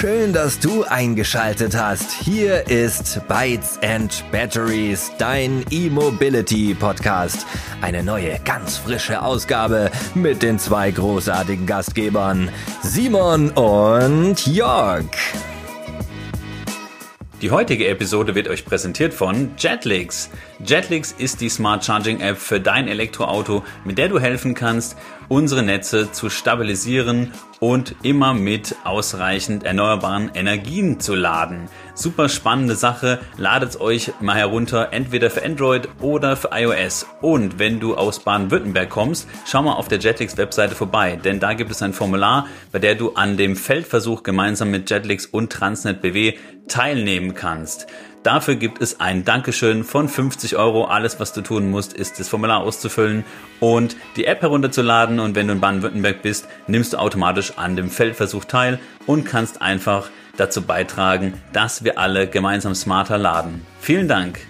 Schön, dass du eingeschaltet hast. Hier ist Bytes and Batteries, dein E-Mobility Podcast. Eine neue, ganz frische Ausgabe mit den zwei großartigen Gastgebern, Simon und Jörg. Die heutige Episode wird euch präsentiert von Jetlix. Jetlix ist die Smart Charging App für dein Elektroauto, mit der du helfen kannst, unsere Netze zu stabilisieren und immer mit ausreichend erneuerbaren Energien zu laden. Super spannende Sache. Ladet euch mal herunter, entweder für Android oder für iOS. Und wenn du aus Baden-Württemberg kommst, schau mal auf der Jetlix Webseite vorbei, denn da gibt es ein Formular, bei der du an dem Feldversuch gemeinsam mit Jetlix und Transnet BW teilnehmen kannst. Dafür gibt es ein Dankeschön von 50 Euro. Alles, was du tun musst, ist das Formular auszufüllen und die App herunterzuladen. Und wenn du in Baden-Württemberg bist, nimmst du automatisch an dem Feldversuch teil und kannst einfach dazu beitragen, dass wir alle gemeinsam smarter laden. Vielen Dank.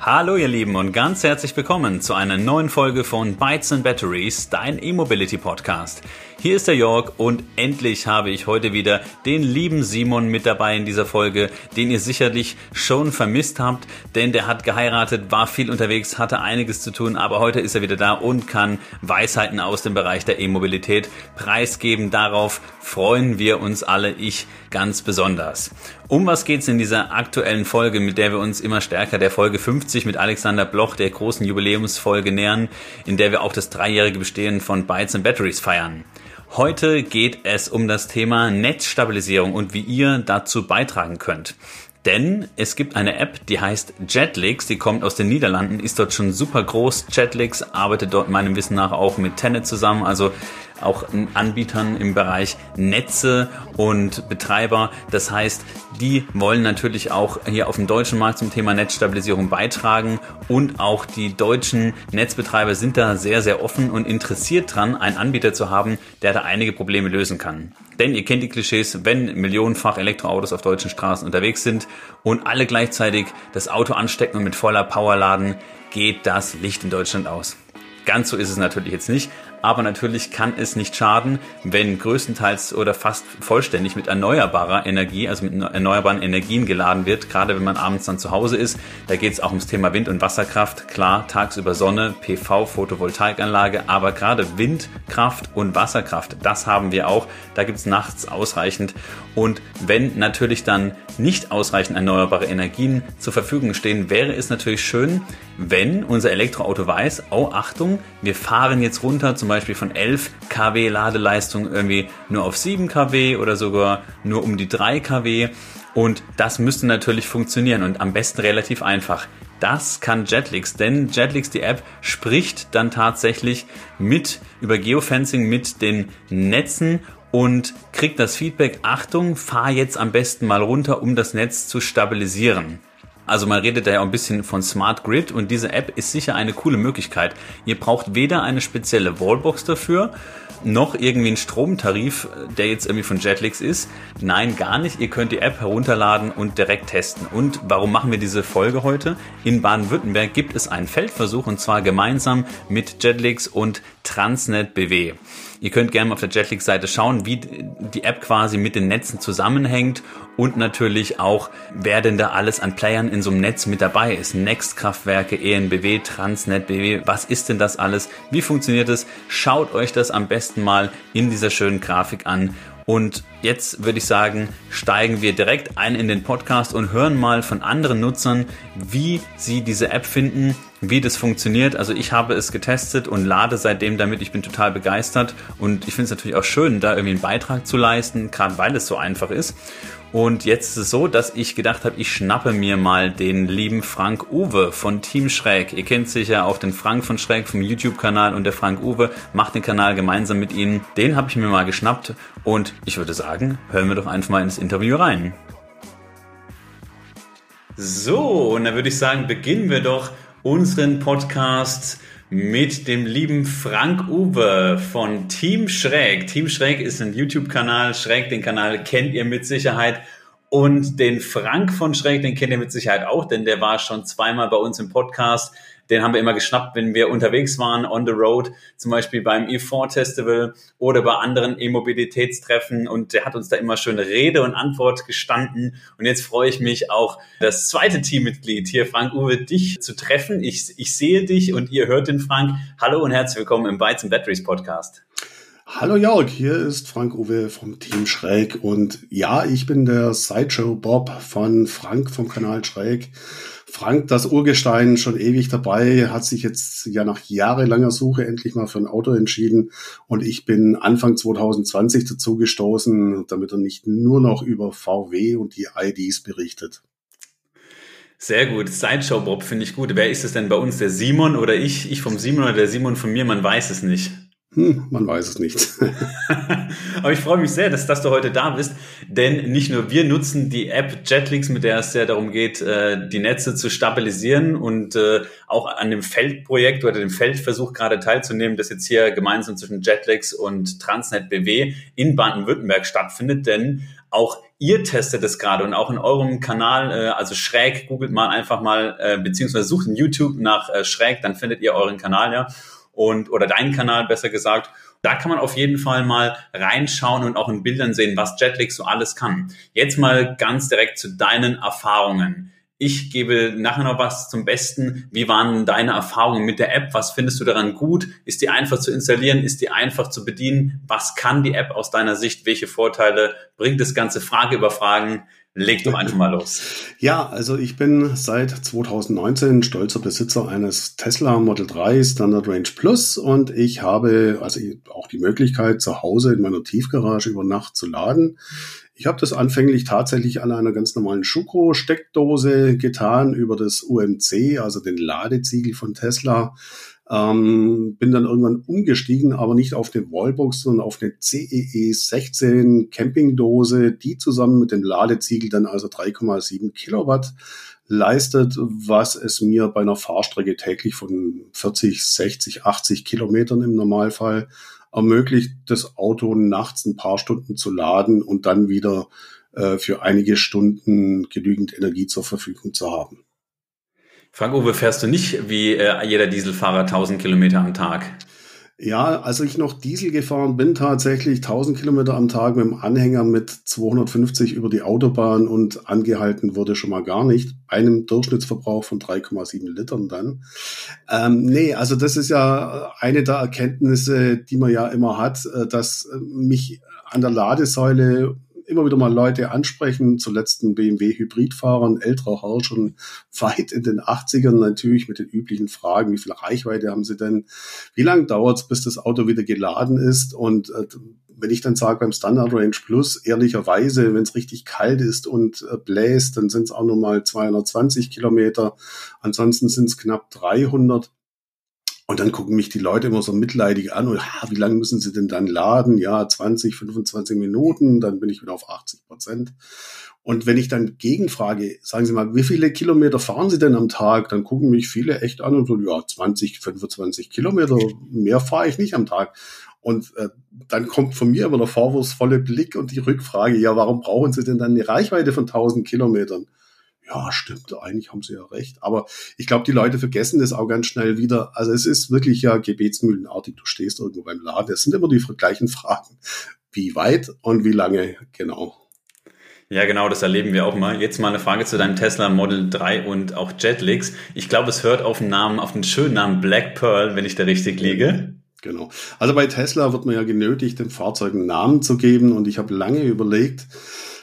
Hallo ihr Lieben und ganz herzlich willkommen zu einer neuen Folge von Bytes and Batteries, dein E-Mobility Podcast. Hier ist der Jörg und endlich habe ich heute wieder den lieben Simon mit dabei in dieser Folge, den ihr sicherlich schon vermisst habt, denn der hat geheiratet, war viel unterwegs, hatte einiges zu tun, aber heute ist er wieder da und kann Weisheiten aus dem Bereich der E-Mobilität preisgeben. Darauf freuen wir uns alle, ich ganz besonders. Um was geht's in dieser aktuellen Folge, mit der wir uns immer stärker der Folge 50 mit Alexander Bloch, der großen Jubiläumsfolge nähern, in der wir auch das dreijährige Bestehen von Bytes and Batteries feiern. Heute geht es um das Thema Netzstabilisierung und wie ihr dazu beitragen könnt. Denn es gibt eine App, die heißt Jetlix, die kommt aus den Niederlanden, ist dort schon super groß. Jetlix arbeitet dort meinem Wissen nach auch mit Tenet zusammen, also auch Anbietern im Bereich Netze und Betreiber. Das heißt, die wollen natürlich auch hier auf dem deutschen Markt zum Thema Netzstabilisierung beitragen und auch die deutschen Netzbetreiber sind da sehr, sehr offen und interessiert dran, einen Anbieter zu haben, der da einige Probleme lösen kann. Denn ihr kennt die Klischees, wenn millionenfach Elektroautos auf deutschen Straßen unterwegs sind und alle gleichzeitig das Auto anstecken und mit voller Power laden, geht das Licht in Deutschland aus. Ganz so ist es natürlich jetzt nicht, aber natürlich kann es nicht schaden, wenn größtenteils oder fast vollständig mit erneuerbarer Energie, also mit erneuerbaren Energien geladen wird, gerade wenn man abends dann zu Hause ist. Da geht es auch ums Thema Wind- und Wasserkraft. Klar, tagsüber Sonne, PV, Photovoltaikanlage, aber gerade Windkraft und Wasserkraft, das haben wir auch. Da gibt es nachts ausreichend. Und wenn natürlich dann nicht ausreichend erneuerbare Energien zur Verfügung stehen, wäre es natürlich schön, wenn unser Elektroauto weiß, oh Achtung, wir fahren jetzt runter zum Beispiel Beispiel von 11 kW Ladeleistung irgendwie nur auf 7 kW oder sogar nur um die 3 kW. Und das müsste natürlich funktionieren und am besten relativ einfach. Das kann Jetlix, denn Jetlix, die App, spricht dann tatsächlich mit über Geofencing mit den Netzen und kriegt das Feedback, Achtung, fahr jetzt am besten mal runter, um das Netz zu stabilisieren. Also man redet da ja auch ein bisschen von Smart Grid und diese App ist sicher eine coole Möglichkeit. Ihr braucht weder eine spezielle Wallbox dafür, noch irgendwie einen Stromtarif, der jetzt irgendwie von Jetlix ist. Nein, gar nicht. Ihr könnt die App herunterladen und direkt testen. Und warum machen wir diese Folge heute? In Baden-Württemberg gibt es einen Feldversuch und zwar gemeinsam mit Jetlix und Transnet BW. Ihr könnt gerne mal auf der Jetlix-Seite schauen, wie die App quasi mit den Netzen zusammenhängt und natürlich auch, wer denn da alles an Playern in so einem Netz mit dabei ist. Next-Kraftwerke, ENBW, Transnet, BW, was ist denn das alles? Wie funktioniert es? Schaut euch das am besten mal in dieser schönen Grafik an und jetzt würde ich sagen, steigen wir direkt ein in den Podcast und hören mal von anderen Nutzern, wie sie diese App finden, wie das funktioniert. Also ich habe es getestet und lade seitdem damit. Ich bin total begeistert und ich finde es natürlich auch schön, da irgendwie einen Beitrag zu leisten, gerade weil es so einfach ist. Und jetzt ist es so, dass ich gedacht habe, ich schnappe mir mal den lieben Frank Uwe von Team Schräg. Ihr kennt sicher auch den Frank von Schräg vom YouTube-Kanal und der Frank Uwe macht den Kanal gemeinsam mit Ihnen. Den habe ich mir mal geschnappt und ich würde sagen, hören wir doch einfach mal ins Interview rein. So, und dann würde ich sagen, beginnen wir doch unseren Podcast mit dem lieben Frank Uwe von Team Schräg. Team Schräg ist ein YouTube-Kanal. Schräg, den Kanal kennt ihr mit Sicherheit. Und den Frank von Schräg, den kennt ihr mit Sicherheit auch, denn der war schon zweimal bei uns im Podcast. Den haben wir immer geschnappt, wenn wir unterwegs waren, on the road, zum Beispiel beim E4 Festival oder bei anderen E-Mobilitätstreffen. Und der hat uns da immer schön Rede und Antwort gestanden. Und jetzt freue ich mich auch, das zweite Teammitglied hier, Frank Uwe, dich zu treffen. Ich, ich sehe dich und ihr hört den Frank. Hallo und herzlich willkommen im Bytes and Batteries Podcast. Hallo Jörg, hier ist Frank Uwe vom Team Schräg und ja, ich bin der Sideshow Bob von Frank vom Kanal Schräg. Frank, das Urgestein, schon ewig dabei, hat sich jetzt ja nach jahrelanger Suche endlich mal für ein Auto entschieden und ich bin Anfang 2020 dazu gestoßen, damit er nicht nur noch über VW und die IDs berichtet. Sehr gut. Sideshow Bob finde ich gut. Wer ist es denn bei uns? Der Simon oder ich? Ich vom Simon oder der Simon von mir? Man weiß es nicht. Hm, man weiß es nicht. Aber ich freue mich sehr, dass, dass, du heute da bist, denn nicht nur wir nutzen die App Jetlix, mit der es ja darum geht, äh, die Netze zu stabilisieren und äh, auch an dem Feldprojekt oder dem Feldversuch gerade teilzunehmen, das jetzt hier gemeinsam zwischen Jetlix und Transnet BW in Baden-Württemberg stattfindet, denn auch ihr testet es gerade und auch in eurem Kanal, äh, also schräg, googelt mal einfach mal, beziehungsweise sucht in YouTube nach schräg, dann findet ihr euren Kanal ja und oder deinen Kanal besser gesagt. Da kann man auf jeden Fall mal reinschauen und auch in Bildern sehen, was Jetlag so alles kann. Jetzt mal ganz direkt zu deinen Erfahrungen. Ich gebe nachher noch was zum Besten. Wie waren deine Erfahrungen mit der App? Was findest du daran gut? Ist die einfach zu installieren? Ist die einfach zu bedienen? Was kann die App aus deiner Sicht? Welche Vorteile bringt das Ganze? Frage über Fragen. Leg doch einfach mal los. Ja, also ich bin seit 2019 stolzer Besitzer eines Tesla Model 3 Standard Range Plus und ich habe also auch die Möglichkeit, zu Hause in meiner Tiefgarage über Nacht zu laden. Ich habe das anfänglich tatsächlich an einer ganz normalen Schuko-Steckdose getan über das UMC, also den Ladeziegel von Tesla. Ähm, bin dann irgendwann umgestiegen, aber nicht auf den Wallbox, sondern auf eine CEE 16 Campingdose, die zusammen mit dem Ladeziegel dann also 3,7 Kilowatt leistet, was es mir bei einer Fahrstrecke täglich von 40, 60, 80 Kilometern im Normalfall ermöglicht, das Auto nachts ein paar Stunden zu laden und dann wieder äh, für einige Stunden genügend Energie zur Verfügung zu haben. Frank-Uwe, fährst du nicht wie äh, jeder Dieselfahrer 1000 Kilometer am Tag? Ja, als ich noch Diesel gefahren bin, tatsächlich 1000 Kilometer am Tag mit dem Anhänger mit 250 über die Autobahn und angehalten wurde schon mal gar nicht. Einem Durchschnittsverbrauch von 3,7 Litern dann. Ähm, nee, also das ist ja eine der Erkenntnisse, die man ja immer hat, äh, dass mich an der Ladesäule immer wieder mal Leute ansprechen, zuletzt ein BMW-Hybridfahrer, älterer Herr, schon weit in den 80ern natürlich mit den üblichen Fragen, wie viel Reichweite haben sie denn, wie lange dauert es, bis das Auto wieder geladen ist und äh, wenn ich dann sage beim Standard Range Plus, ehrlicherweise, wenn es richtig kalt ist und äh, bläst, dann sind es auch nur mal 220 Kilometer. Ansonsten sind es knapp 300. Und dann gucken mich die Leute immer so mitleidig an und ha, wie lange müssen sie denn dann laden? Ja, 20, 25 Minuten, dann bin ich wieder auf 80 Prozent. Und wenn ich dann gegenfrage, sagen Sie mal, wie viele Kilometer fahren Sie denn am Tag? Dann gucken mich viele echt an und so, ja, 20, 25 Kilometer, mehr fahre ich nicht am Tag. Und äh, dann kommt von mir immer der vorwurfsvolle Blick und die Rückfrage, ja, warum brauchen Sie denn dann eine Reichweite von 1000 Kilometern? Ja, stimmt, eigentlich haben sie ja recht. Aber ich glaube, die Leute vergessen das auch ganz schnell wieder. Also es ist wirklich ja gebetsmühlenartig. Du stehst irgendwo beim Laden. Es sind immer die gleichen Fragen. Wie weit und wie lange genau? Ja, genau, das erleben wir auch mal. Jetzt mal eine Frage zu deinem Tesla Model 3 und auch Jetlix. Ich glaube, es hört auf den Namen, auf den schönen Namen Black Pearl, wenn ich da richtig liege. Genau. Also bei Tesla wird man ja genötigt, dem Fahrzeug einen Namen zu geben und ich habe lange überlegt,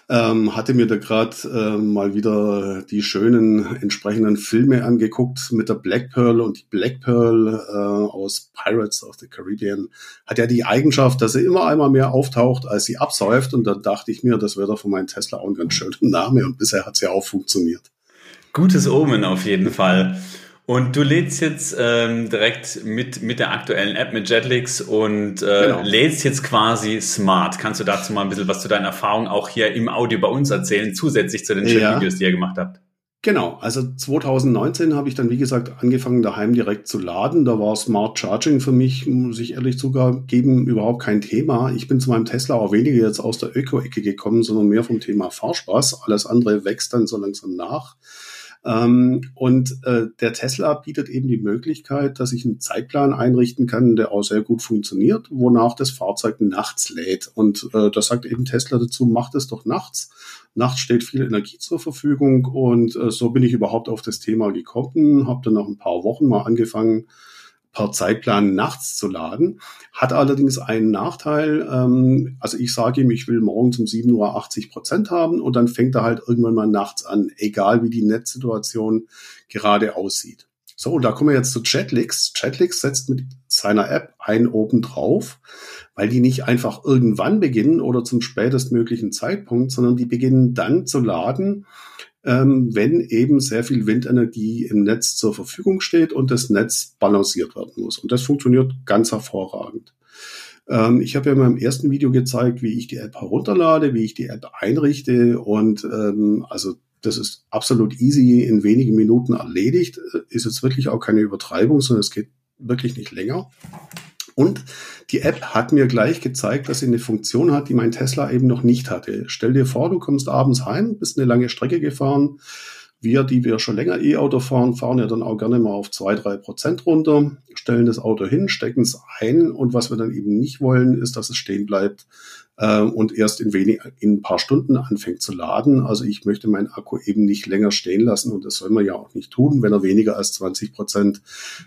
ähm, hatte mir da gerade äh, mal wieder die schönen entsprechenden Filme angeguckt mit der Black Pearl und die Black Pearl äh, aus Pirates of the Caribbean hat ja die Eigenschaft, dass sie immer einmal mehr auftaucht, als sie absäuft und da dachte ich mir, das wäre doch von meinem Tesla auch ein ganz schöner Name und bisher hat es ja auch funktioniert. Gutes Omen auf jeden Fall. Und du lädst jetzt ähm, direkt mit, mit der aktuellen App, mit Jetlix und äh, genau. lädst jetzt quasi smart. Kannst du dazu mal ein bisschen was zu deinen Erfahrungen auch hier im Audio bei uns erzählen, zusätzlich zu den schönen ja. Videos, die ihr gemacht habt? Genau, also 2019 habe ich dann, wie gesagt, angefangen, daheim direkt zu laden. Da war Smart Charging für mich, muss ich ehrlich zugeben, überhaupt kein Thema. Ich bin zu meinem Tesla auch weniger jetzt aus der Öko-Ecke gekommen, sondern mehr vom Thema Fahrspaß. Alles andere wächst dann so langsam nach. Ähm, und äh, der Tesla bietet eben die Möglichkeit, dass ich einen Zeitplan einrichten kann, der auch sehr gut funktioniert, wonach das Fahrzeug nachts lädt. Und äh, das sagt eben Tesla dazu, macht es doch nachts. Nachts steht viel Energie zur Verfügung und äh, so bin ich überhaupt auf das Thema gekommen, habe dann nach ein paar Wochen mal angefangen, per Zeitplan nachts zu laden. Hat allerdings einen Nachteil. Ähm, also ich sage ihm, ich will morgens um 7 Uhr 80 Prozent haben und dann fängt er halt irgendwann mal nachts an, egal wie die Netzsituation gerade aussieht. So, und da kommen wir jetzt zu Chatlix. Chatlix setzt mit seiner App einen oben drauf, weil die nicht einfach irgendwann beginnen oder zum spätestmöglichen Zeitpunkt, sondern die beginnen dann zu laden, ähm, wenn eben sehr viel Windenergie im Netz zur Verfügung steht und das Netz balanciert werden muss. Und das funktioniert ganz hervorragend. Ähm, ich habe ja in meinem ersten Video gezeigt, wie ich die App herunterlade, wie ich die App einrichte und ähm, also das ist absolut easy in wenigen Minuten erledigt. Ist jetzt wirklich auch keine Übertreibung, sondern es geht wirklich nicht länger. Und die App hat mir gleich gezeigt, dass sie eine Funktion hat, die mein Tesla eben noch nicht hatte. Stell dir vor, du kommst abends heim, bist eine lange Strecke gefahren. Wir, die wir schon länger E-Auto fahren, fahren ja dann auch gerne mal auf zwei, drei Prozent runter, stellen das Auto hin, stecken es ein und was wir dann eben nicht wollen, ist, dass es stehen bleibt äh, und erst in, wenig, in ein paar Stunden anfängt zu laden. Also ich möchte meinen Akku eben nicht länger stehen lassen und das soll man ja auch nicht tun, wenn er weniger als 20 Prozent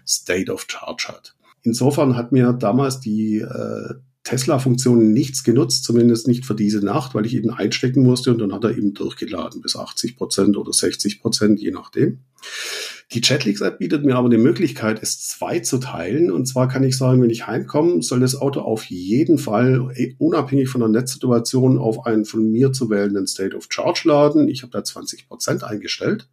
State of Charge hat. Insofern hat mir damals die äh, Tesla-Funktion nichts genutzt, zumindest nicht für diese Nacht, weil ich eben einstecken musste und dann hat er eben durchgeladen bis 80 Prozent oder 60 Prozent, je nachdem. Die Chatlix-App bietet mir aber die Möglichkeit, es zwei zu teilen. Und zwar kann ich sagen, wenn ich heimkomme, soll das Auto auf jeden Fall, eh, unabhängig von der Netzsituation, auf einen von mir zu wählenden State of Charge laden. Ich habe da 20 Prozent eingestellt.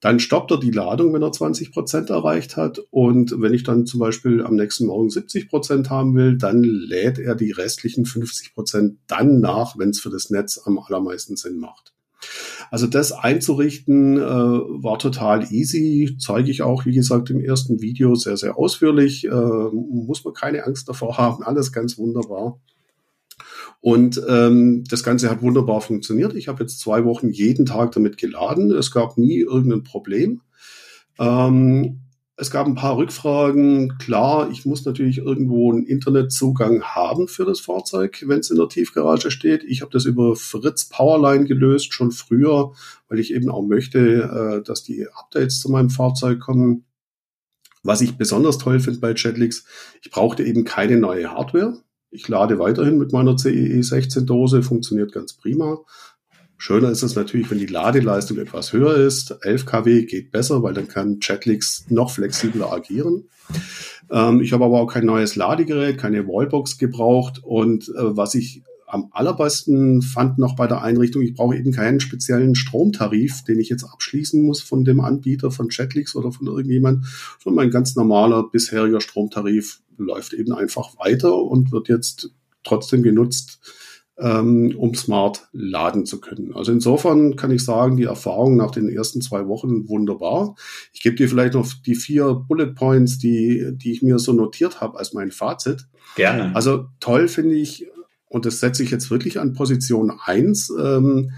Dann stoppt er die Ladung, wenn er 20 Prozent erreicht hat. Und wenn ich dann zum Beispiel am nächsten Morgen 70 Prozent haben will, dann lädt er die restlichen 50 Prozent dann nach, wenn es für das Netz am allermeisten Sinn macht. Also das einzurichten äh, war total easy, zeige ich auch, wie gesagt, im ersten Video sehr, sehr ausführlich. Äh, muss man keine Angst davor haben, alles ganz wunderbar. Und ähm, das Ganze hat wunderbar funktioniert. Ich habe jetzt zwei Wochen jeden Tag damit geladen. Es gab nie irgendein Problem. Ähm, es gab ein paar Rückfragen. Klar, ich muss natürlich irgendwo einen Internetzugang haben für das Fahrzeug, wenn es in der Tiefgarage steht. Ich habe das über Fritz Powerline gelöst, schon früher, weil ich eben auch möchte, äh, dass die Updates zu meinem Fahrzeug kommen. Was ich besonders toll finde bei Jetlix, ich brauchte eben keine neue Hardware. Ich lade weiterhin mit meiner CEE 16 Dose, funktioniert ganz prima. Schöner ist es natürlich, wenn die Ladeleistung etwas höher ist. 11 kW geht besser, weil dann kann Chatlix noch flexibler agieren. Ähm, ich habe aber auch kein neues Ladegerät, keine Wallbox gebraucht. Und äh, was ich am allerbesten fand noch bei der Einrichtung, ich brauche eben keinen speziellen Stromtarif, den ich jetzt abschließen muss von dem Anbieter von Chatlix oder von irgendjemand, sondern mein ganz normaler bisheriger Stromtarif läuft eben einfach weiter und wird jetzt trotzdem genutzt, ähm, um smart laden zu können. Also insofern kann ich sagen, die Erfahrung nach den ersten zwei Wochen wunderbar. Ich gebe dir vielleicht noch die vier Bullet Points, die, die ich mir so notiert habe als mein Fazit. Gerne. Also toll finde ich, und das setze ich jetzt wirklich an Position eins. Ähm,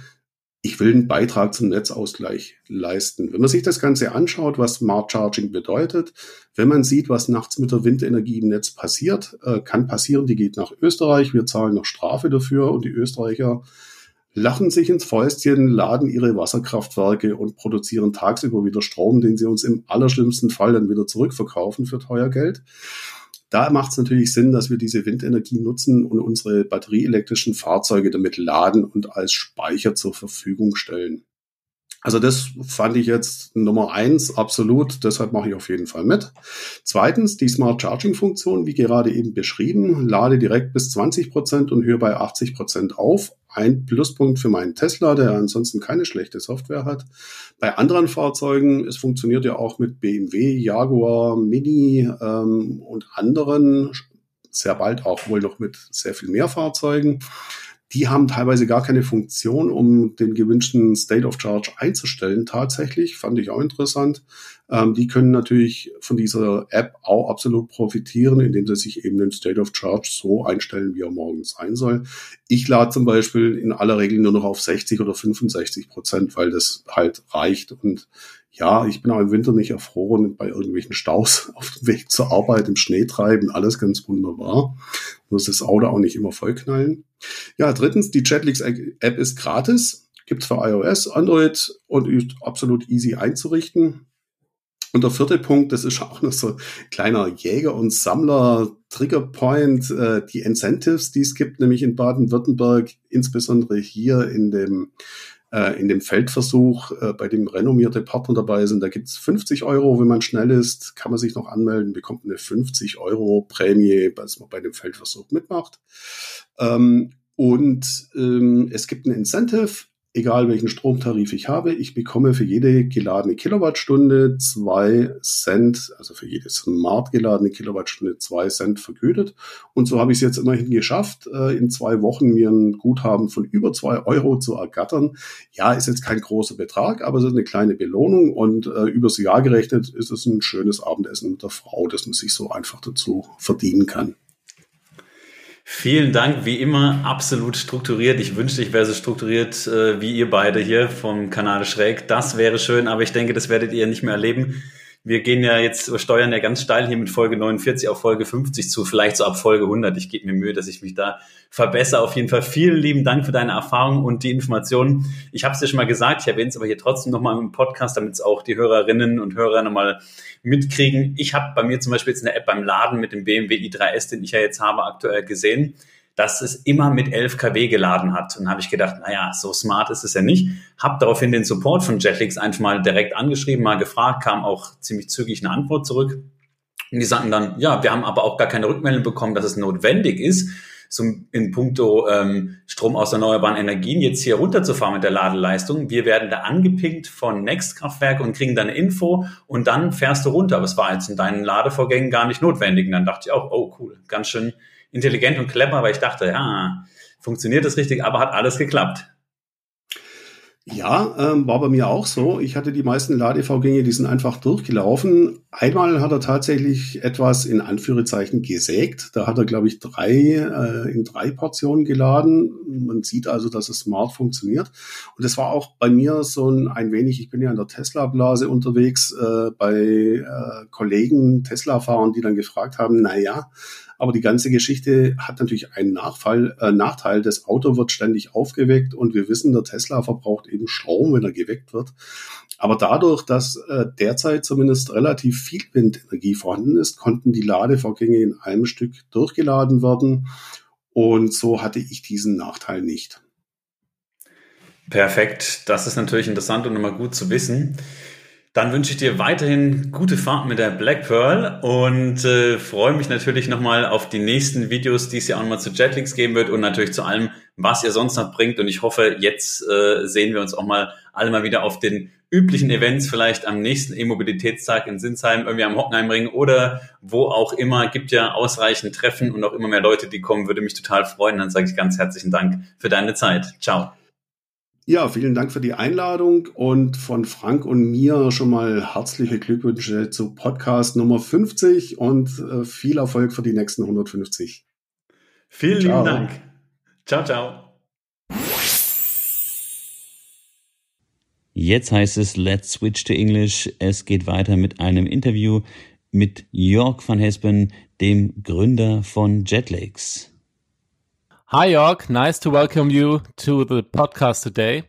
ich will einen Beitrag zum Netzausgleich leisten. Wenn man sich das Ganze anschaut, was Smart Charging bedeutet, wenn man sieht, was nachts mit der Windenergie im Netz passiert, äh, kann passieren, die geht nach Österreich, wir zahlen noch Strafe dafür und die Österreicher lachen sich ins Fäustchen, laden ihre Wasserkraftwerke und produzieren tagsüber wieder Strom, den sie uns im allerschlimmsten Fall dann wieder zurückverkaufen für teuer Geld. Da macht es natürlich Sinn, dass wir diese Windenergie nutzen und unsere batterieelektrischen Fahrzeuge damit laden und als Speicher zur Verfügung stellen. Also das fand ich jetzt Nummer eins absolut, deshalb mache ich auf jeden Fall mit. Zweitens, die Smart Charging Funktion, wie gerade eben beschrieben, lade direkt bis 20 Prozent und höre bei 80 Prozent auf. Ein Pluspunkt für meinen Tesla, der ansonsten keine schlechte Software hat. Bei anderen Fahrzeugen, es funktioniert ja auch mit BMW, Jaguar, Mini ähm, und anderen, sehr bald auch wohl noch mit sehr viel mehr Fahrzeugen die haben teilweise gar keine Funktion, um den gewünschten State of Charge einzustellen. Tatsächlich fand ich auch interessant. Ähm, die können natürlich von dieser App auch absolut profitieren, indem sie sich eben den State of Charge so einstellen, wie er morgens sein soll. Ich lade zum Beispiel in aller Regel nur noch auf 60 oder 65 Prozent, weil das halt reicht und ja, ich bin auch im Winter nicht erfroren bei irgendwelchen Staus auf dem Weg zur Arbeit, im Schnee treiben, alles ganz wunderbar. Muss das Auto auch nicht immer vollknallen. Ja, drittens, die Jetlix App ist gratis, gibt's für iOS, Android und ist absolut easy einzurichten. Und der vierte Punkt, das ist auch noch so ein kleiner Jäger- und Sammler-Triggerpoint, äh, die Incentives, die es gibt, nämlich in Baden-Württemberg, insbesondere hier in dem äh, in dem Feldversuch, äh, bei dem renommierte Partner dabei sind, da gibt's 50 Euro, wenn man schnell ist, kann man sich noch anmelden, bekommt eine 50 Euro Prämie, was man bei dem Feldversuch mitmacht. Ähm, und ähm, es gibt ein Incentive, egal welchen Stromtarif ich habe, ich bekomme für jede geladene Kilowattstunde zwei Cent, also für jede smart geladene Kilowattstunde zwei Cent vergütet. Und so habe ich es jetzt immerhin geschafft, äh, in zwei Wochen mir ein Guthaben von über zwei Euro zu ergattern. Ja, ist jetzt kein großer Betrag, aber es ist eine kleine Belohnung und äh, übers Jahr gerechnet ist es ein schönes Abendessen mit der Frau, das man sich so einfach dazu verdienen kann. Vielen Dank, wie immer, absolut strukturiert. Ich wünschte, ich wäre so strukturiert äh, wie ihr beide hier vom Kanal Schräg. Das wäre schön, aber ich denke, das werdet ihr nicht mehr erleben wir gehen ja jetzt, steuern ja ganz steil hier mit Folge 49 auf Folge 50 zu, vielleicht so ab Folge 100. Ich gebe mir Mühe, dass ich mich da verbessere. Auf jeden Fall vielen lieben Dank für deine Erfahrung und die Informationen. Ich habe es dir schon mal gesagt, ich erwähne es aber hier trotzdem nochmal im Podcast, damit es auch die Hörerinnen und Hörer nochmal mitkriegen. Ich habe bei mir zum Beispiel jetzt eine App beim Laden mit dem BMW i3S, den ich ja jetzt habe, aktuell gesehen dass es immer mit 11 kW geladen hat. Und habe ich gedacht, naja, so smart ist es ja nicht. Hab daraufhin den Support von Jetlix einfach mal direkt angeschrieben, mal gefragt, kam auch ziemlich zügig eine Antwort zurück. Und die sagten dann, ja, wir haben aber auch gar keine Rückmeldung bekommen, dass es notwendig ist, so in puncto ähm, Strom aus erneuerbaren Energien jetzt hier runterzufahren mit der Ladeleistung. Wir werden da angepinkt von Nextkraftwerk und kriegen dann eine Info und dann fährst du runter. Aber es war jetzt in deinen Ladevorgängen gar nicht notwendig. Und dann dachte ich auch, oh cool, ganz schön intelligent und clever, weil ich dachte, ja, funktioniert das richtig, aber hat alles geklappt. Ja, ähm, war bei mir auch so. Ich hatte die meisten Ladevorgänge, die sind einfach durchgelaufen. Einmal hat er tatsächlich etwas in Anführungszeichen gesägt. Da hat er, glaube ich, drei äh, in drei Portionen geladen. Man sieht also, dass es smart funktioniert. Und das war auch bei mir so ein, ein wenig, ich bin ja in der Tesla-Blase unterwegs, äh, bei äh, Kollegen, Tesla-Fahrern, die dann gefragt haben, na ja, aber die ganze Geschichte hat natürlich einen Nachfall, äh, Nachteil. Das Auto wird ständig aufgeweckt und wir wissen, der Tesla verbraucht eben Strom, wenn er geweckt wird. Aber dadurch, dass äh, derzeit zumindest relativ viel Windenergie vorhanden ist, konnten die Ladevorgänge in einem Stück durchgeladen werden. Und so hatte ich diesen Nachteil nicht. Perfekt. Das ist natürlich interessant und immer gut zu wissen. Dann wünsche ich dir weiterhin gute Fahrt mit der Black Pearl und äh, freue mich natürlich nochmal auf die nächsten Videos, die es ja auch nochmal zu Jetlinks geben wird und natürlich zu allem, was ihr sonst noch bringt. Und ich hoffe, jetzt äh, sehen wir uns auch mal alle mal wieder auf den üblichen Events, vielleicht am nächsten E-Mobilitätstag in Sinsheim, irgendwie am Hockenheimring oder wo auch immer. Gibt ja ausreichend Treffen und auch immer mehr Leute, die kommen. Würde mich total freuen. Dann sage ich ganz herzlichen Dank für deine Zeit. Ciao. Ja, vielen Dank für die Einladung und von Frank und mir schon mal herzliche Glückwünsche zu Podcast Nummer 50 und äh, viel Erfolg für die nächsten 150. Vielen ciao. lieben Dank. Ciao, ciao. Jetzt heißt es Let's Switch to English. Es geht weiter mit einem Interview mit Jörg van Hespen, dem Gründer von Jetlegs. Hi, York. Nice to welcome you to the podcast today.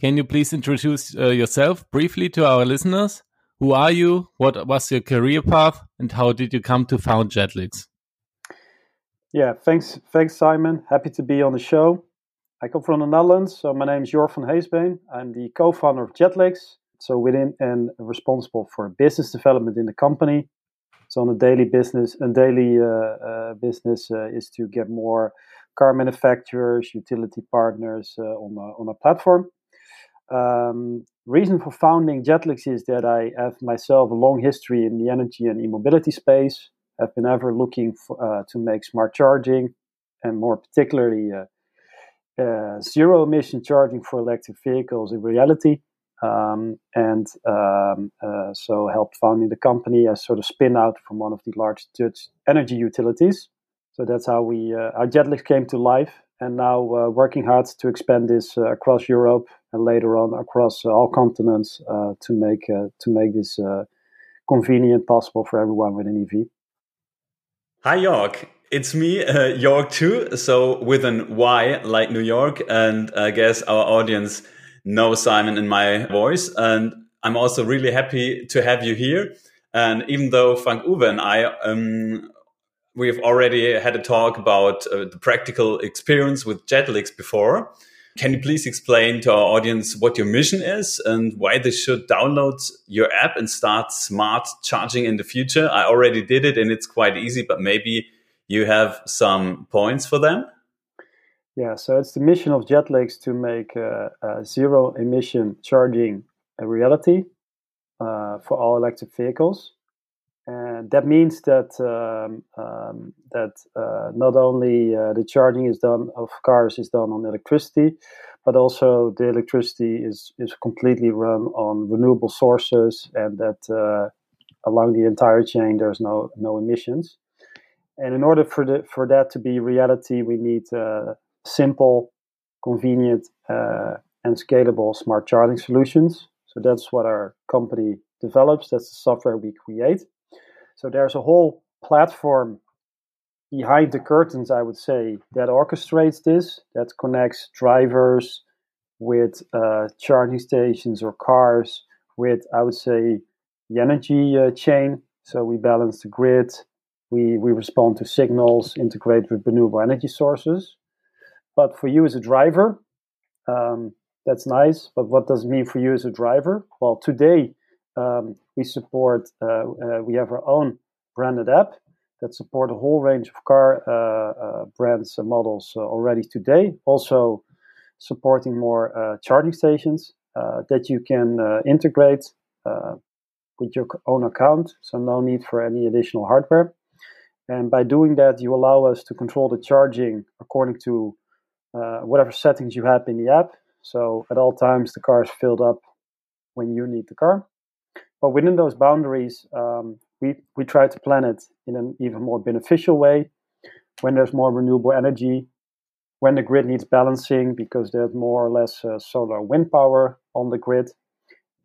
Can you please introduce uh, yourself briefly to our listeners? Who are you? What was your career path? And how did you come to found Jedlix? Yeah, thanks, thanks, Simon. Happy to be on the show. I come from the Netherlands, so my name is Jor van Heesbeen. I'm the co-founder of Jedlix, so within and responsible for business development in the company. So on a daily business, a daily uh, uh, business uh, is to get more car manufacturers, utility partners uh, on a, on a platform. Um, reason for founding Jedlix is that I have myself a long history in the energy and e-mobility space. I've been ever looking for, uh, to make smart charging and more particularly uh, uh, zero emission charging for electric vehicles in reality. Um, and um, uh, so helped founding the company as sort of spin out from one of the large Dutch energy utilities. So that's how we uh, our Jedlix came to life, and now uh, working hard to expand this uh, across Europe and later on across all continents to make to make this convenient possible for everyone with an EV. Hi, York. It's me, uh, York too. So with an Y like New York. And I guess our audience knows Simon in my voice. And I'm also really happy to have you here. And even though Frank Uwe and I, um, we've already had a talk about uh, the practical experience with Jedlix before. Can you please explain to our audience what your mission is and why they should download your app and start smart charging in the future? I already did it and it's quite easy, but maybe you have some points for them. Yeah, so it's the mission of Jedlix to make uh, uh, zero emission charging a reality uh, for all electric vehicles. And that means that um, um, that uh, not only uh, the charging is done of cars is done on electricity, but also the electricity is is completely run on renewable sources, and that uh, along the entire chain there's no no emissions. And in order for the for that to be reality, we need uh, simple, convenient, uh, and scalable smart charging solutions. So that's what our company develops. That's the software we create so there's a whole platform behind the curtains, I would say, that orchestrates this, that connects drivers with uh, charging stations or cars with, I would say, the energy uh, chain. So we balance the grid, we, we respond to signals, integrate with renewable energy sources. But for you as a driver, um, that's nice. But what does it mean for you as a driver? Well, today um, we support, uh, uh, we have our own branded app that support a whole range of car uh, brands and models already today. Also supporting more charging stations that you can integrate with your own account, so no need for any additional hardware. And by doing that, you allow us to control the charging according to uh, whatever settings you have in the app. So at all times, the car is filled up when you need the car. But within those boundaries, um, we, we try to plan it in an even more beneficial way when there's more renewable energy, when the grid needs balancing because there's more or less uh, solar wind power on the grid,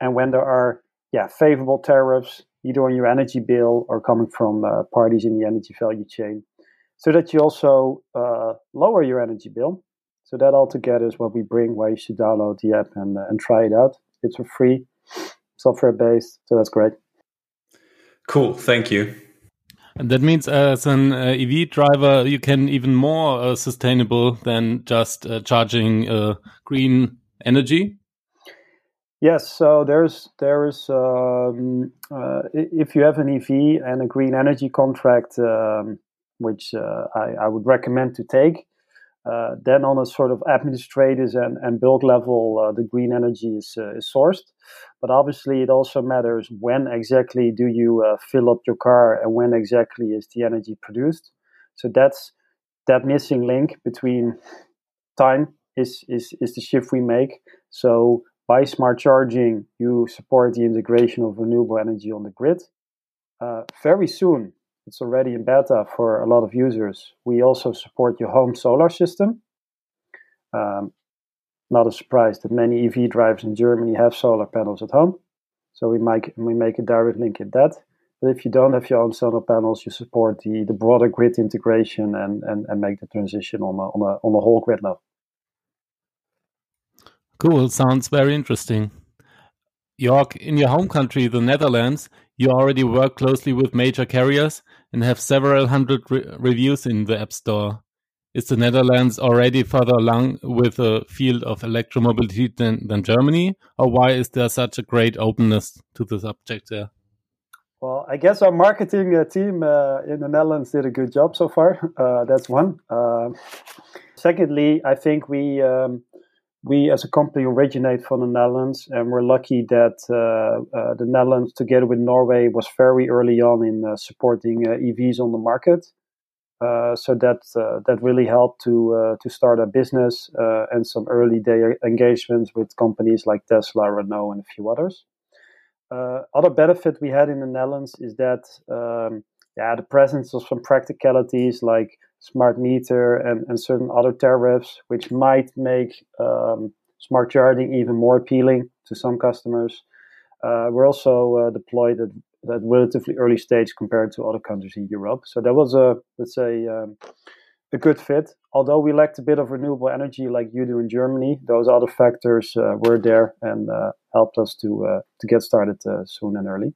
and when there are yeah favorable tariffs either on your energy bill or coming from uh, parties in the energy value chain, so that you also uh, lower your energy bill. So that altogether is what we bring. Why you should download the app and uh, and try it out. It's for free software based. So that's great. Cool. Thank you. And that means as an uh, EV driver, you can even more uh, sustainable than just uh, charging uh, green energy. Yes, so there's there's um, uh, if you have an EV and a green energy contract, um, which uh, I, I, would recommend to take, uh, then on a sort of administrators and, and bulk level, uh, the green energy is, uh, is sourced. But obviously, it also matters when exactly do you uh, fill up your car and when exactly is the energy produced. So that's that missing link between time is, is, is the shift we make. So by smart charging, you support the integration of renewable energy on the grid. Uh, very soon, it's already in beta for a lot of users. We also support your home solar system. Um, not a surprise that many EV drivers in Germany have solar panels at home. So we make we make a direct link in that. But if you don't have your own solar panels, you support the, the broader grid integration and, and, and make the transition on a, on a on a whole grid level. Cool. Sounds very interesting. York, in your home country, the Netherlands, you already work closely with major carriers and have several hundred re reviews in the App Store. Is the Netherlands already further along with the field of electromobility than, than Germany, or why is there such a great openness to the subject there? Well, I guess our marketing uh, team uh, in the Netherlands did a good job so far. Uh, that's one. Uh, secondly, I think we um, we as a company originate from the Netherlands, and we're lucky that uh, uh, the Netherlands, together with Norway, was very early on in uh, supporting uh, EVs on the market. Uh, so that uh, that really helped to to start a business and some early day engagements with companies like Tesla, Renault, and a few others. other benefit we had in the Netherlands is that um, yeah, the presence of some practicalities like smart meter and, and certain other tariffs, which might make um, smart charging even more appealing to some customers. Uh, we're also uh, deployed at that relatively early stage compared to other countries in Europe. So that was a let's say um, a good fit. Although we lacked a bit of renewable energy like you do in Germany, those other factors uh, were there and uh, helped us to uh, to get started uh, soon and early.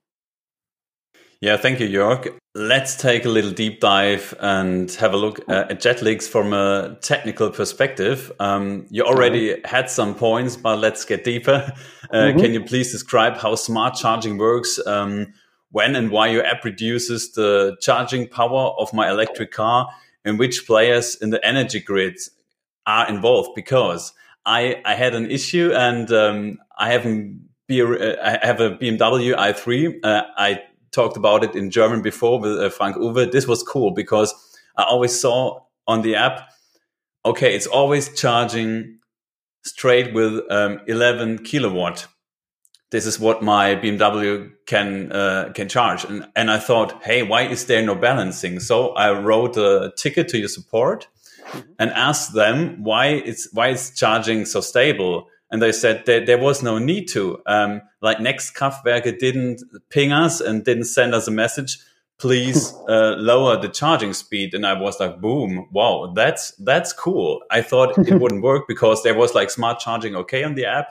Yeah, thank you, Jörg. Let's take a little deep dive and have a look uh, at Jedlix from a technical perspective. Um, you already had some points, but let's get deeper. Uh, mm -hmm. Can you please describe how smart charging works? Um, when and why your app reduces the charging power of my electric car and which players in the energy grid are involved because I, I had an issue and um, I haven't. I have a BMW i3. Uh, I talked about it in German before with uh, Frank Uwe. This was cool because I always saw on the app, okay, it's always charging straight with um, 11 kilowatt this is what my BMW can uh, can charge. And and I thought, hey, why is there no balancing? So I wrote a ticket to your support and asked them why it's why it's charging so stable. And they said that there was no need to. Um, like Next Kraftwerke didn't ping us and didn't send us a message. Please uh, lower the charging speed. And I was like, boom, wow, that's that's cool. I thought it wouldn't work because there was like smart charging okay on the app.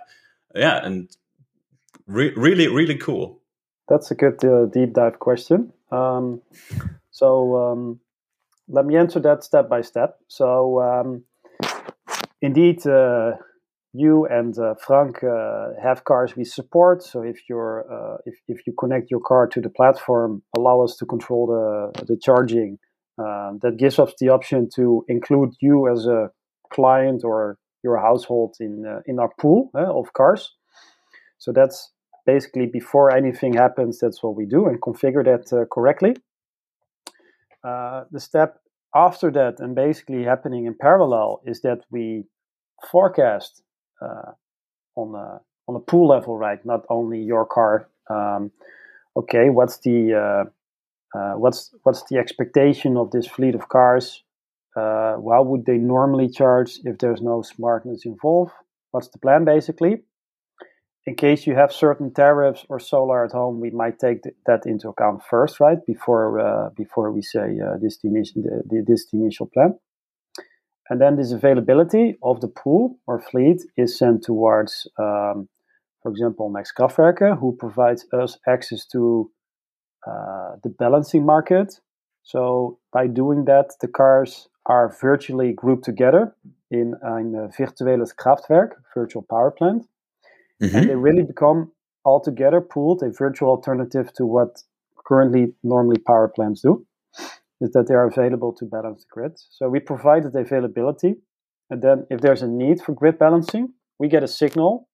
Yeah, and re- really, really cool. That's a good uh, deep dive question. Um, so um, let me answer that step by step. So um, indeed, uh, you and uh, Frank uh, have cars we support. So if you're uh, if if you connect your car to the platform, allow us to control the the charging. Uh, that gives us the option to include you as a client or your household in in our pool of cars. So that's basically before anything happens, that's what we do and configure that uh, correctly. Uh, the step after that, and basically happening in parallel, is that we forecast uh, on a on a pool level, right? Not only your car. Um, okay, what's the uh, uh, what's what's the expectation of this fleet of cars? Uh, how would they normally charge if there's no smartness involved? What's the plan, basically? in case you have certain tariffs or solar at home, we might take th- that into account first, right? Before uh, before we say uh, this the initial the, this the initial plan, and then this availability of the pool or fleet is sent towards, um, for example, Next Kraftwerke, who provides us access to uh, the balancing market. So by doing that, the cars are virtually grouped together in a virtuelles Kraftwerk, virtual power plant Mm-hmm. And they really become altogether pooled a virtual alternative to what currently normally power plants do, is that they are available to balance the grid. So we provided the availability. And then if there's a need for grid balancing, we get a signal.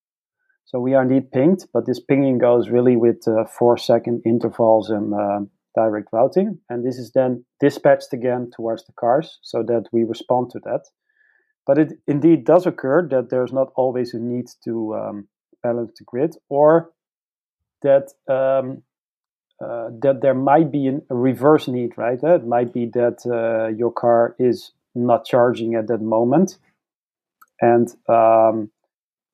So we are indeed pinged, but this pinging goes really with uh, four second intervals and uh, direct routing. And this is then dispatched again towards the cars so that we respond to that. But it indeed does occur that there's not always a need to um, balance the grid, or that um, uh, that there might be a reverse need, right? It might be that uh, your car is not charging at that moment, and um,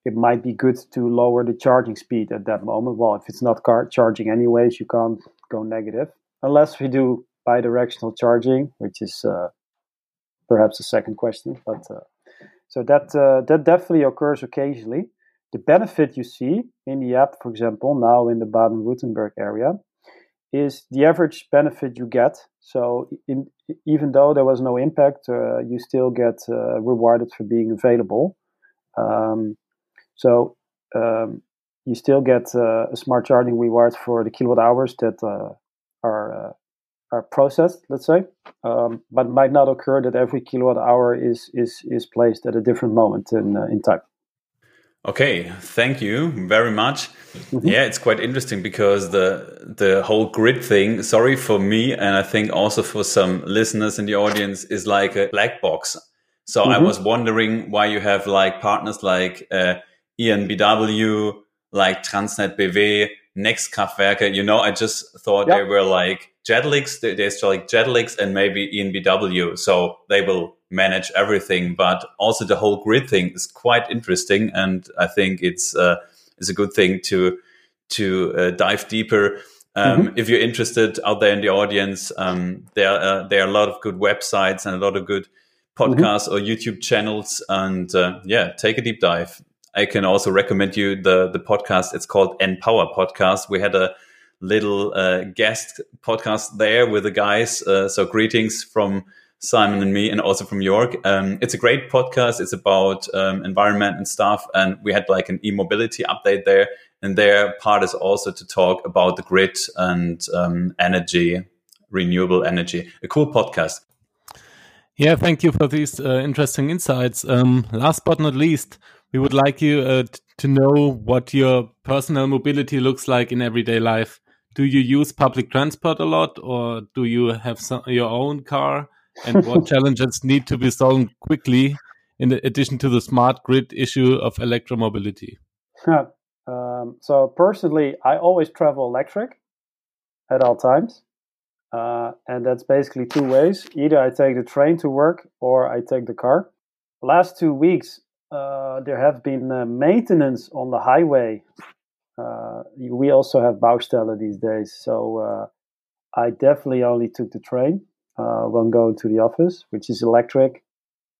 it might be good to lower the charging speed at that moment. Well, if it's not car charging anyways, you can't go negative unless we do bidirectional charging, which is uh, perhaps a second question. But uh, so that uh, that definitely occurs occasionally the benefit you see in the app, for example, now in the Baden-Württemberg area, is the average benefit you get. So in, even though there was no impact, uh, you still get uh, rewarded for being available. Um, so um, you still get uh, a smart charging reward for the kilowatt hours that uh, are uh, are processed, let's say. Um, but might not occur that every kilowatt hour is is is placed at a different moment in uh, in time. Okay, thank you very much. Mm-hmm. Yeah, it's quite interesting because the the whole grid thing, sorry for me and I think also for some listeners in the audience is like a black box. So mm-hmm. I was wondering why you have like partners like uh, ENBW, like Transnet BW, next Kraftwerke. You know, I just thought yep. they were like Jedlix. There's like Jedlix and maybe EnBW. So they will manage everything, but also the whole grid thing is quite interesting. And I think it's, uh, it's a good thing to, to uh, dive deeper. Um, mm-hmm. If you're interested out there in the audience, um, there, uh, there are a lot of good websites and a lot of good podcasts mm-hmm. or YouTube channels. And uh, yeah, take a deep dive. I can also recommend you the the podcast. It's called Empower Podcast. We had a little uh, guest podcast there with the guys. Uh, so greetings from Simon and me, and also from Jörg. Um, it's a great podcast. It's about um, environment and stuff, and we had like an e-mobility update there. And their part is also to talk about the grid and um, energy, renewable energy. A cool podcast. Yeah, thank you for these uh, interesting insights. Um, last but not least, we would like you uh, to know what your personal mobility looks like in everyday life. Do you use public transport a lot, or do you have some, your own car? And what challenges need to be solved quickly, in addition to the smart grid issue of electromobility? um, so personally, I always travel electric at all times. Uh, and that's basically two ways. Either I take the train to work or I take the car. Last two weeks, uh, there have been uh, maintenance on the highway. Uh, we also have Baustelle these days, so uh, I definitely only took the train uh, when going to the office, which is electric,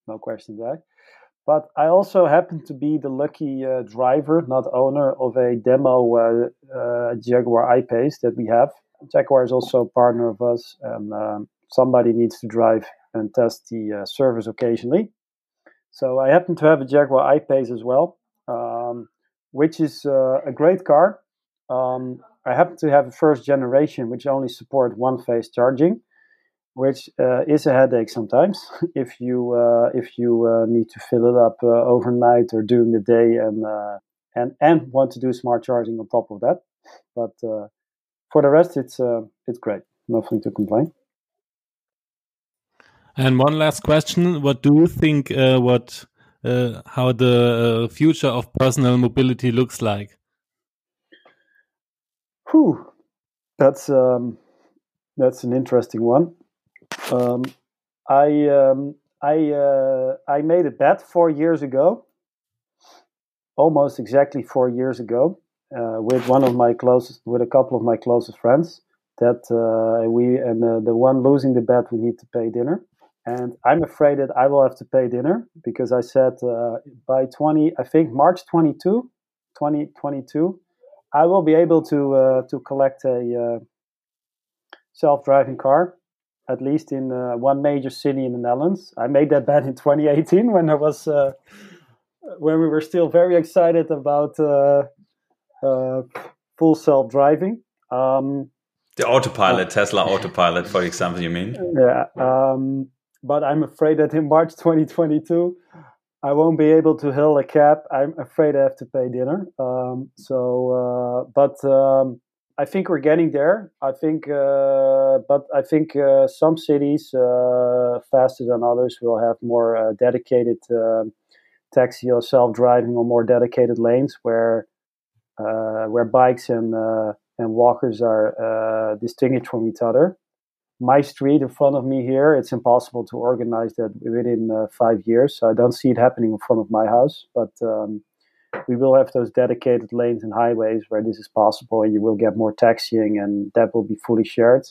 no question there. But I also happen to be the lucky driver, not owner, of a demo Jaguar I-Pace that we have Jaguar is also a partner of us, and um, somebody needs to drive and test the service occasionally. So I happen to have a Jaguar I-Pace as well, um, which is uh, a great car. Um, I happen to have a first generation which only support one phase charging, which uh, is a headache sometimes if you uh, if you uh, need to fill it up uh, overnight or during the day and and and want to do smart charging on top of that. But for the rest, it's uh, it's great. Nothing to complain. And one last question: What do you think? Uh, what uh, how the uh, future of personal mobility looks like? Whew, that's um, that's an interesting one. Um, I um, I uh, I made a bet four years ago, almost exactly four years ago, uh, with one of my closest, with a couple of my closest friends. That uh, we and uh, the one losing the bet, we need to pay dinner. And I'm afraid that I will have to pay dinner because I said uh, by 20, I think March 22, 2022, I will be able to uh, to collect a uh, self-driving car, at least in one major city in the Netherlands. I made that bet in 2018 when I was when we were still very excited about uh, full self driving. Um, the autopilot, uh, Tesla autopilot, for example, you mean? Yeah. Um, but I'm afraid that in March 2022, I won't be able to hail a cab. I'm afraid I have to pay dinner. Um, so, uh, but um, I think we're getting there. I think, uh, but I think uh, some cities uh, faster than others will have more uh, dedicated um, taxi or self-driving or more dedicated lanes where uh, where bikes and and walkers are distinguished from each other. My street in front of me here, it's impossible to organize that within five years. So I don't see it happening in front of my house, but um, we will have those dedicated lanes and highways where this is possible, and you will get more taxiing, and that will be fully shared.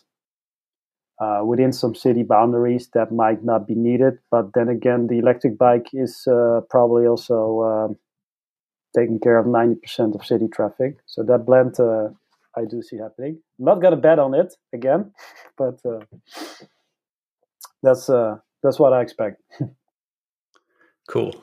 Uh, within some city boundaries, that might not be needed. But then again, the electric bike is uh, probably also uh, taking care of 90% of city traffic. So that blend uh, I do see happening. Not gonna bet on it again, but uh, that's uh, that's what I expect. cool.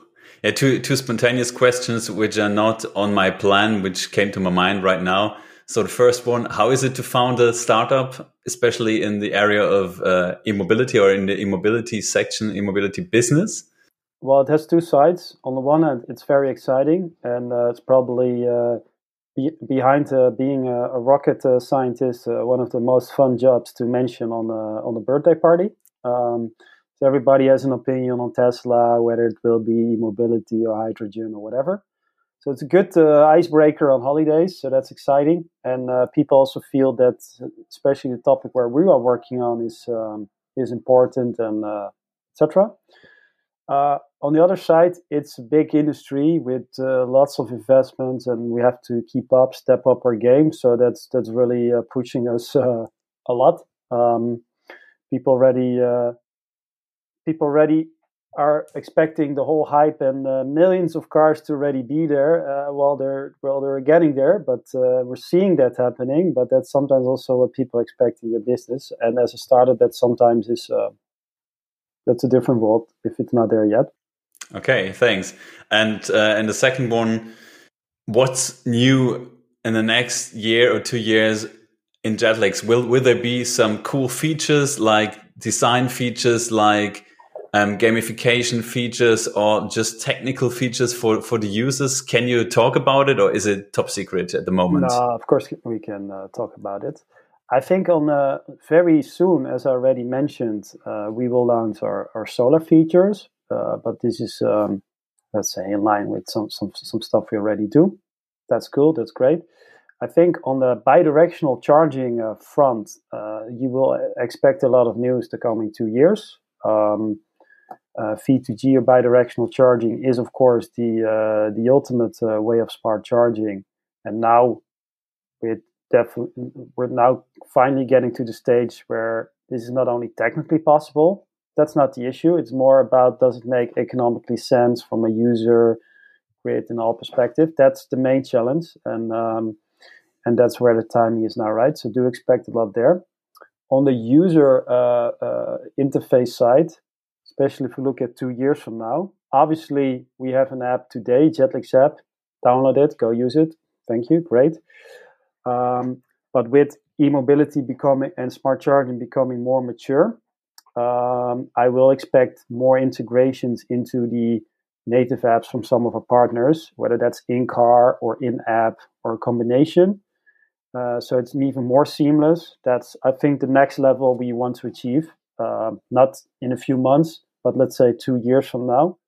Yeah, two two spontaneous questions which are not on my plan, which came to my mind right now. So the first one: How is it to found a startup, especially in the area of uh, e-mobility or in the e-mobility section, e-mobility business? Well, it has two sides. On the one hand, it's very exciting, and uh, it's probably uh, be- behind uh, being a, a rocket uh, scientist uh, one of the most fun jobs to mention on a, on a birthday party. Um, so everybody has an opinion on Tesla, whether it will be mobility or hydrogen or whatever. so it's a good uh, icebreaker on holidays. So that's exciting, and uh, people also feel that, especially the topic where we are working on is um, is important and uh, etc. Uh, on the other side, it's a big industry with uh, lots of investments, and we have to keep up, step up our game. So that's that's really uh, pushing us a lot. Um, people already people already are expecting the whole hype and uh, millions of cars to already be there uh, while they're while they're getting there. But uh, we're seeing that happening. But that's sometimes also what people expect in your business. And as a startup, that sometimes is uh, that's a different world if it's not there yet. Okay, thanks. And uh, and the second one, what's new in the next year or two years in Jedlix? Will will there be some cool features like design features like um, gamification features or just technical features for, for the users? Can you talk about it or is it top secret at the moment? No, of course we can uh, talk about it. I think on uh, very soon, as I already mentioned, uh, we will launch our, our solar features. Uh, but this is, um, let's say, in line with some, some, some stuff we already do. That's cool. That's great. I think on the bidirectional charging uh, front, uh, you will expect a lot of news the coming two years. Um, uh, V2G or bidirectional charging is, of course, the uh, the ultimate uh, way of smart charging. And now, with definitely, we're now finally getting to the stage where this is not only technically possible. That's not the issue. It's more about does it make economically sense from a user, create in all perspective. That's the main challenge, and um, and that's where the timing is now, right? So do expect a lot there. On the user uh, uh, interface side, especially if we look at two years from now. Obviously, we have an app today, Jedlix app. Download it, go use it. Thank you, great. Um, but with e-mobility becoming and smart charging becoming more mature, um, I will expect more integrations into the native apps from some of our partners, whether that's in car or in app or a combination. Uh, so it's even more seamless. That's I think the next level we want to achieve. Uh, not in a few months, but let's say two years from now.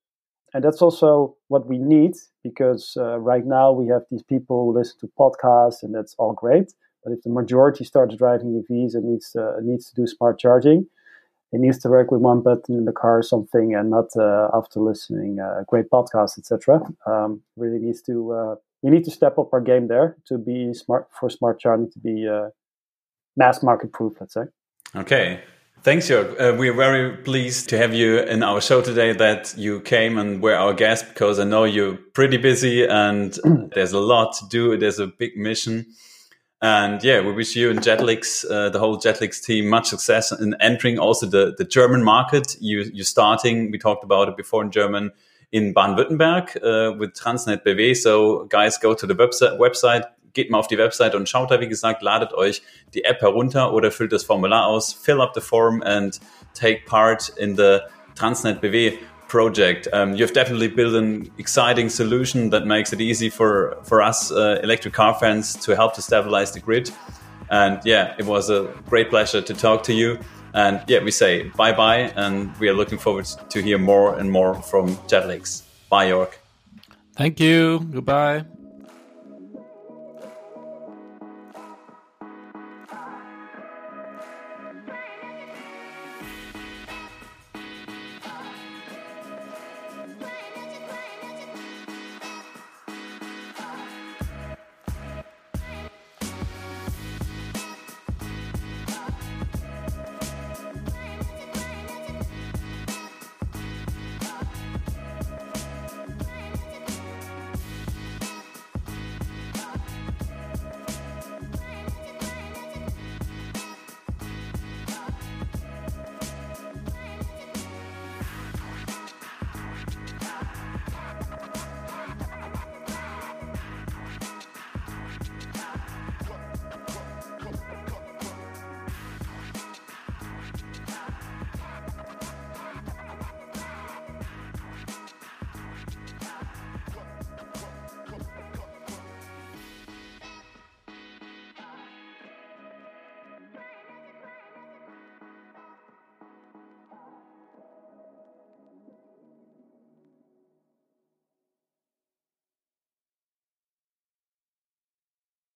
And that's also what we need because uh, right now we have these people who listen to podcasts, and that's all great. But if the majority starts driving EVs and needs to, needs to do smart charging, it needs to work with one button in the car or something, and not uh, after listening uh, great podcasts, etc. Um, really needs to uh, we need to step up our game there to be smart for smart charging to be uh, mass market proof. Let's say. Okay, Thanks, Jörg. Uh, we're very pleased to have you in our show today that you came and were our guest because I know you're pretty busy and there's a lot to do. There's a big mission. And yeah, we wish you and Jedlix, uh, the whole Jedlix team, much success in entering also the, the German market. You, you're starting, we talked about it before in German, in Baden-Württemberg uh, with Transnet BW. So guys, go to the website, website geht mal auf die Website und schaut da, wie gesagt, ladet euch die App herunter oder füllt das Formular aus, fill up the form and take part in the Transnet BW project. Um, you've definitely built an exciting solution that makes it easy for, for us uh, electric car fans to help to stabilize the grid. And yeah, it was a great pleasure to talk to you. And yeah, we say bye bye, and we are looking forward to hear more and more from Jedlix. Bye, Jörg. Thank you. Goodbye.